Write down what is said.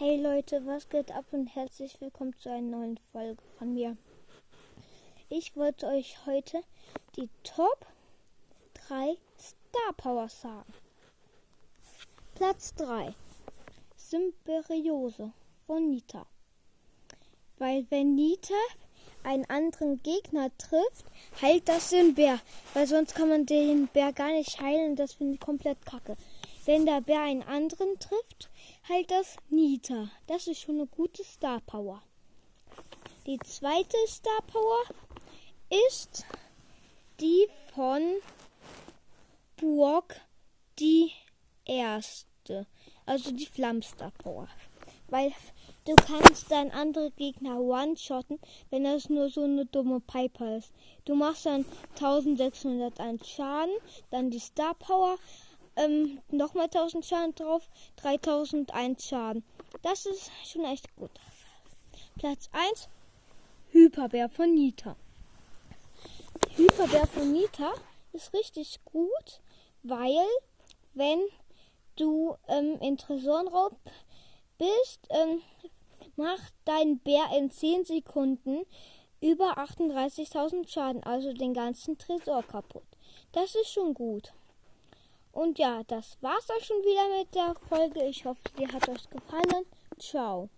Hey Leute, was geht ab und herzlich willkommen zu einer neuen Folge von mir. Ich wollte euch heute die Top 3 Star Powers sagen. Platz 3. Symbiose von Nita. Weil wenn Nita einen anderen Gegner trifft, heilt das den Bär. Weil sonst kann man den Bär gar nicht heilen. Das finde ich komplett kacke. Wenn der Bär einen anderen trifft, heilt das Nita. Das ist schon eine gute Star Power. Die zweite Star Power ist die von Burg die erste. Also die Flammstar Power. Weil du kannst deinen anderen Gegner one-shotten, wenn das nur so eine dumme Piper ist. Du machst dann 1601 Schaden, dann die Star Power, ähm, nochmal 1000 Schaden drauf, 3001 Schaden. Das ist schon echt gut. Platz 1, Hyperbär von Nita. Hyperbär von Nita ist richtig gut, weil wenn du ähm, in Tresorenraub bist, ähm, macht dein Bär in 10 Sekunden über 38.000 Schaden, also den ganzen Tresor kaputt. Das ist schon gut. Und ja, das war's auch schon wieder mit der Folge. Ich hoffe, dir hat euch gefallen. Ciao.